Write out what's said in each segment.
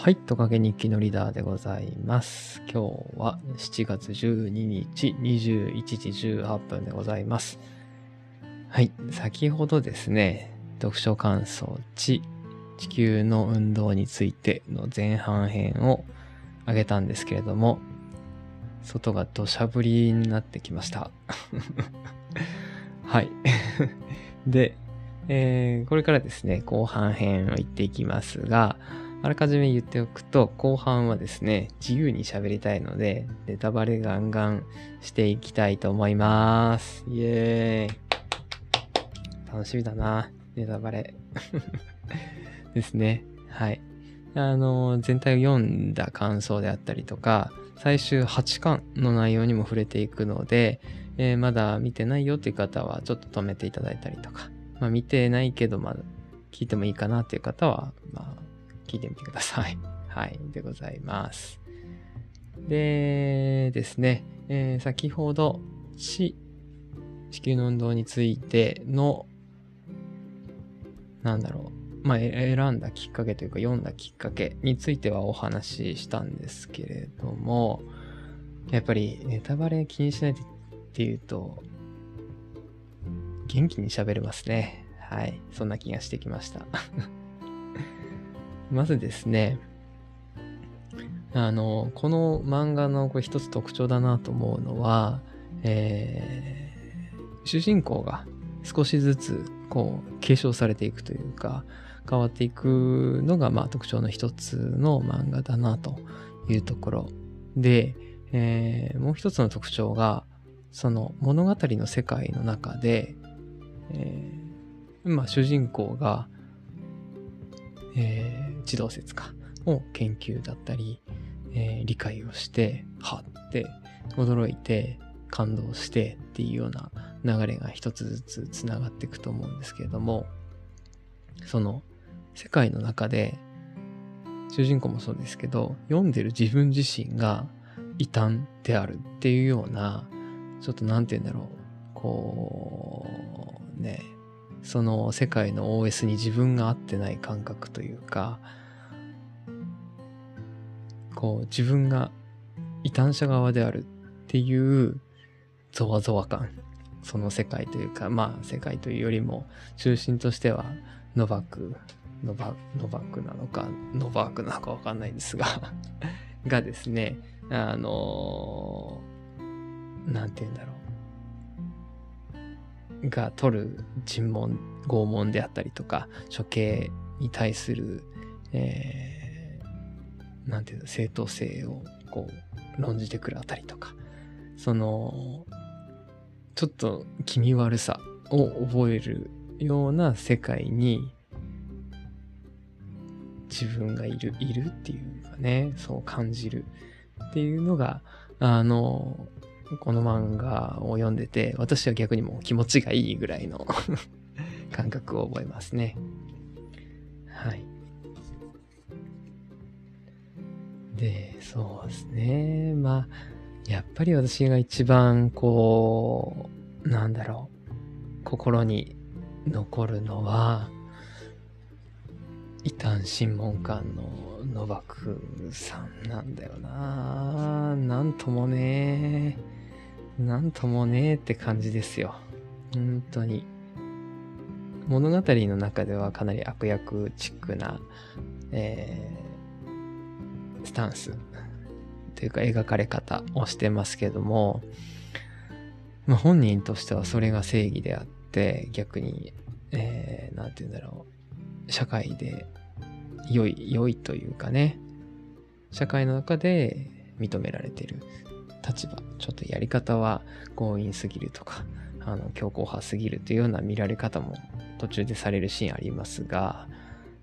はい、トカゲ日記のリーダーでございます。今日は7月12日21時18分でございます。はい、先ほどですね、読書感想地、地球の運動についての前半編をあげたんですけれども、外が土砂降りになってきました。はい。で、えー、これからですね、後半編を言っていきますが、あらかじめ言っておくと、後半はですね、自由に喋りたいので、ネタバレガンガンしていきたいと思います。イエーイ。楽しみだな、ネタバレ。ですね。はい。あの、全体を読んだ感想であったりとか、最終8巻の内容にも触れていくので、えー、まだ見てないよっていう方はちょっと止めていただいたりとか、まあ見てないけど、まだ聞いてもいいかなっていう方は、まあ聞いてみてください。はい。でございます。でですね、えー、先ほど地、地球の運動についての、なんだろう、まあ、選んだきっかけというか読んだきっかけについてはお話ししたんですけれども、やっぱりネタバレ気にしないでっていうと、元気に喋れますね。はい。そんな気がしてきました。まずですね、あの、この漫画のこれ一つ特徴だなと思うのは、えー、主人公が少しずつこう継承されていくというか、変わっていくのがまあ特徴の一つの漫画だなというところ。で、えー、もう一つの特徴が、その物語の世界の中で、えー、まあ主人公がえー、地動説か。を研究だったり、えー、理解をして、はって驚いて感動してっていうような流れが一つずつつながっていくと思うんですけれども、その世界の中で主人公もそうですけど、読んでる自分自身が異端であるっていうような、ちょっとなんて言うんだろう、こう、ね、その世界の OS に自分が合ってない感覚というか、こう自分が異端者側であるっていうゾワゾワ感。その世界というか、まあ世界というよりも中心としてはノバク、ノバ、ノバクなのか、ノバークなのかわかんないんですががですね、あのー、て言うんだろう。が取る尋問、拷問であったりとか、処刑に対する、えー、なんていうの、正当性をこう、論じてくるあたりとか、その、ちょっと気味悪さを覚えるような世界に自分がいる、いるっていうかね、そう感じるっていうのが、あの、この漫画を読んでて、私は逆にもう気持ちがいいぐらいの 感覚を覚えますね。はい。で、そうですね。まあ、やっぱり私が一番こう、なんだろう、心に残るのは、異端審問官のノバクさんなんだよななんともねなんともねって感じですよ。本当に。物語の中ではかなり悪役チックな、え、スタンス。というか描かれ方をしてますけども、まあ、本人としてはそれが正義であって、逆に、えー、て言うんだろう、社会で良い、良いというかね、社会の中で認められてる立場、ちょっとやり方は強引すぎるとか、あの、強硬派すぎるというような見られ方も途中でされるシーンありますが、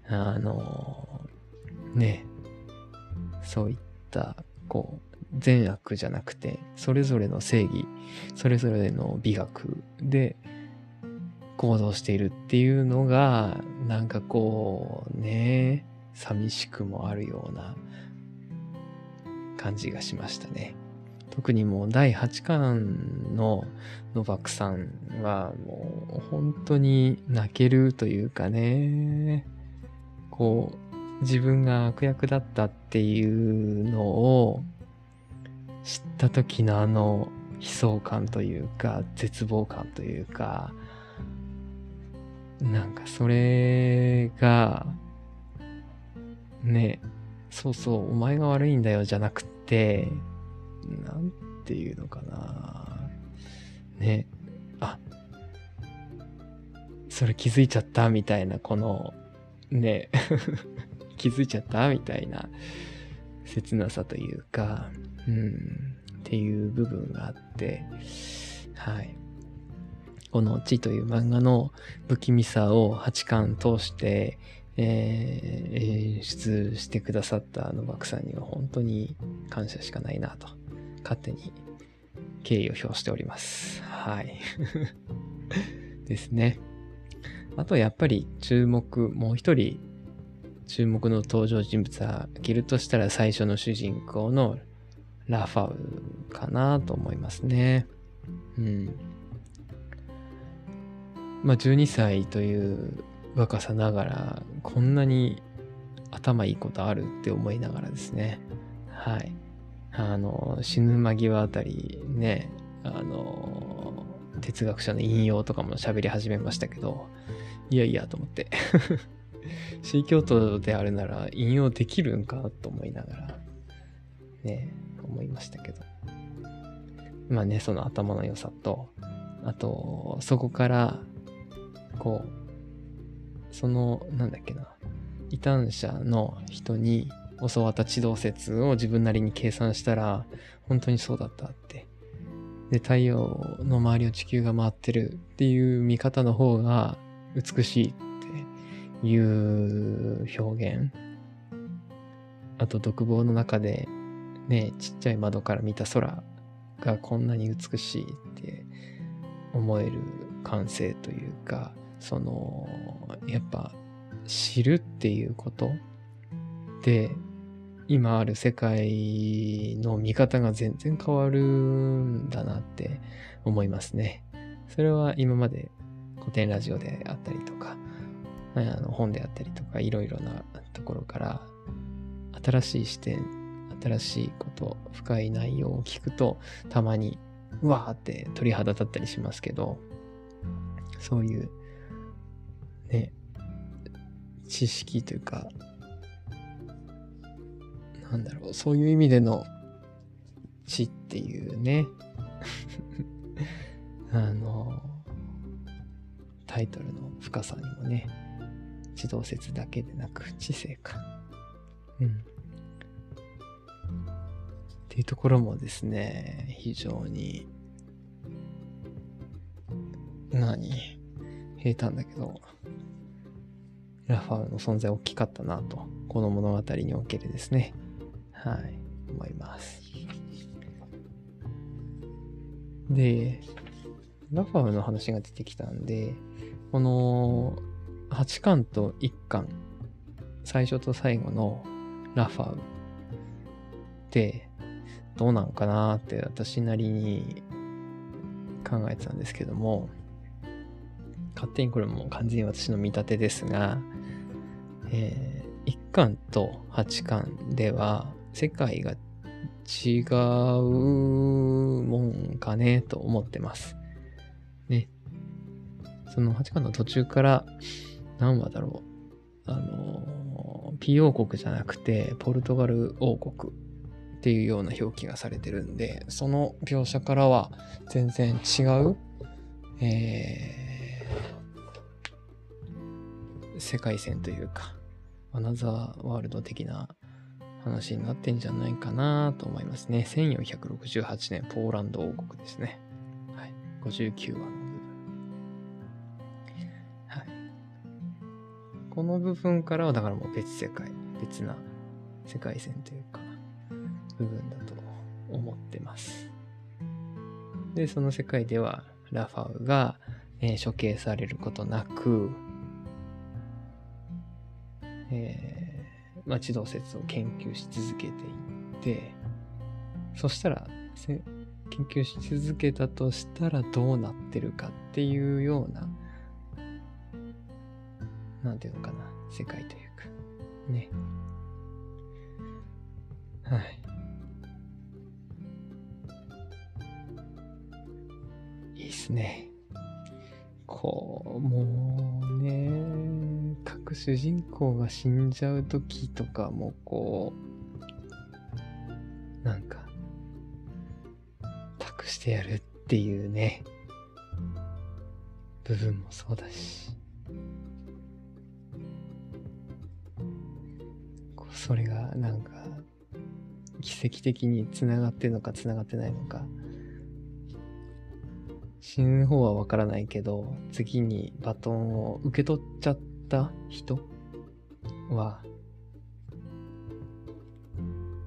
あの、ね、そういった、こう、善悪じゃなくて、それぞれの正義、それぞれの美学で行動しているっていうのが、なんかこう、ね、寂しくもあるような感じがしましたね。特にもう第8巻のノバクさんはもう本当に泣けるというかね、こう自分が悪役だったっていうのを知った時のあの悲壮感というか絶望感というかなんかそれがねそうそうお前が悪いんだよじゃなくてなんていうのかな。ね。あ。それ気づいちゃったみたいなこのね。気づいちゃったみたいな切なさというか、うん、っていう部分があって、はい。この地という漫画の不気味さを8巻通して、えー、演出してくださったあのバクさんには本当に感謝しかないなと、勝手に敬意を表しております。はい。ですね。あとやっぱり注目、もう一人注目の登場人物は着るとしたら最初の主人公のラファウかなと思いますね。うん。まあ12歳という若さながらこんなに頭いいことあるって思いながらですね。はい。あの、死ぬ間際あたりね、あの、哲学者の引用とかも喋り始めましたけど、いやいやと思って宗教徒であるなら引用できるんかと思いながら、ね、思いましたけど。まあね、その頭の良さと、あと、そこから、こう、その、なんだっけな、異端者の人に教わった地動説を自分なりに計算したら、本当にそうだったって。で、太陽の周りを地球が回ってるっていう見方の方が美しいいう表現。あと独房の中でね、ちっちゃい窓から見た空がこんなに美しいって思える感性というか、その、やっぱ知るっていうことで、今ある世界の見方が全然変わるんだなって思いますね。それは今まで古典ラジオであったり、あの本であったりとかいろいろなところから新しい視点新しいこと深い内容を聞くとたまにうわーって鳥肌立ったりしますけどそういうね知識というかなんだろうそういう意味での知っていうね あのタイトルの深さにもね地動説だけでなく知性か。うん。っていうところもですね、非常に、何？平坦だけど、ラファウの存在大きかったなと、この物語におけるですね。はい、思います。で、ラファウの話が出てきたんで、この8巻と1巻、最初と最後のラファウってどうなんかなって私なりに考えてたんですけども、勝手にこれも完全に私の見立てですが、えー、1巻と8巻では世界が違うもんかねと思ってます。ね。その8巻の途中から何話だろう。あの、P 王国じゃなくて、ポルトガル王国っていうような表記がされてるんで、その描写からは全然違う、えー、世界線というか、アナザーワールド的な話になってんじゃないかなと思いますね。1468年、ポーランド王国ですね。はい。59話この部分からはだからもう別世界、別な世界線というか、部分だと思ってます。で、その世界ではラファウが、えー、処刑されることなく、えー、まあ、地動説を研究し続けていって、そしたら、研究し続けたとしたらどうなってるかっていうようななんていうのかな、世界というか、ね。はい。いいっすね。こう、もうね、各主人公が死んじゃう時とかもこう、なんか、託してやるっていうね、部分もそうだし、それがなんか、奇跡的に繋がってるのか繋がってないのか、死ぬ方はわからないけど、次にバトンを受け取っちゃった人は、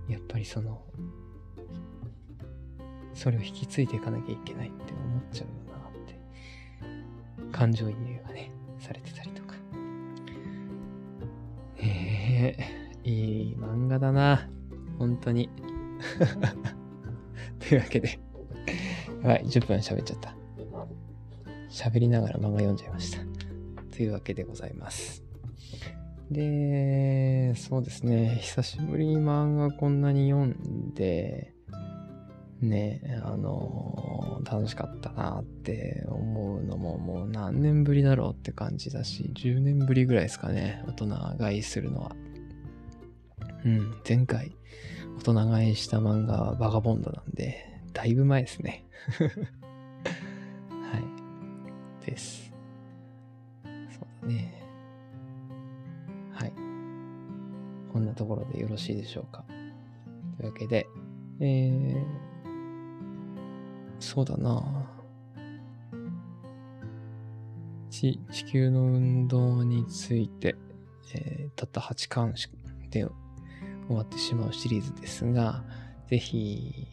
やっぱりその、それを引き継いでいかなきゃいけないって思っちゃうよなって、感情移入がね、されてたりとか。ええいい漫画だな。本当に。というわけで、やばい、10分喋っちゃった。喋りながら漫画読んじゃいました。というわけでございます。で、そうですね、久しぶりに漫画こんなに読んで、ね、あの楽しかったなって思うのももう何年ぶりだろうって感じだし、10年ぶりぐらいですかね、大人買いするのは。うん、前回大人買いした漫画はバガボンドなんで、だいぶ前ですね。はい。です。そうだね。はい。こんなところでよろしいでしょうか。というわけで、えー、そうだな地地球の運動について、えーたった8巻で終わってしまうシリーズですが、ぜひ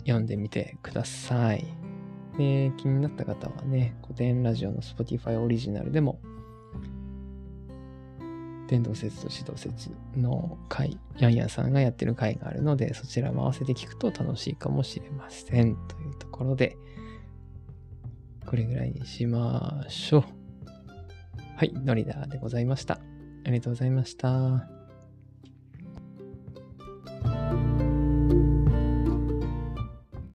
読んでみてください。で、気になった方はね、古典ラジオの Spotify オリジナルでも、伝道説と指導説の回、ヤンヤンさんがやってる回があるので、そちらも合わせて聞くと楽しいかもしれません。というところで、これぐらいにしましょう。はい、ノリダーでございました。ありがとうございました。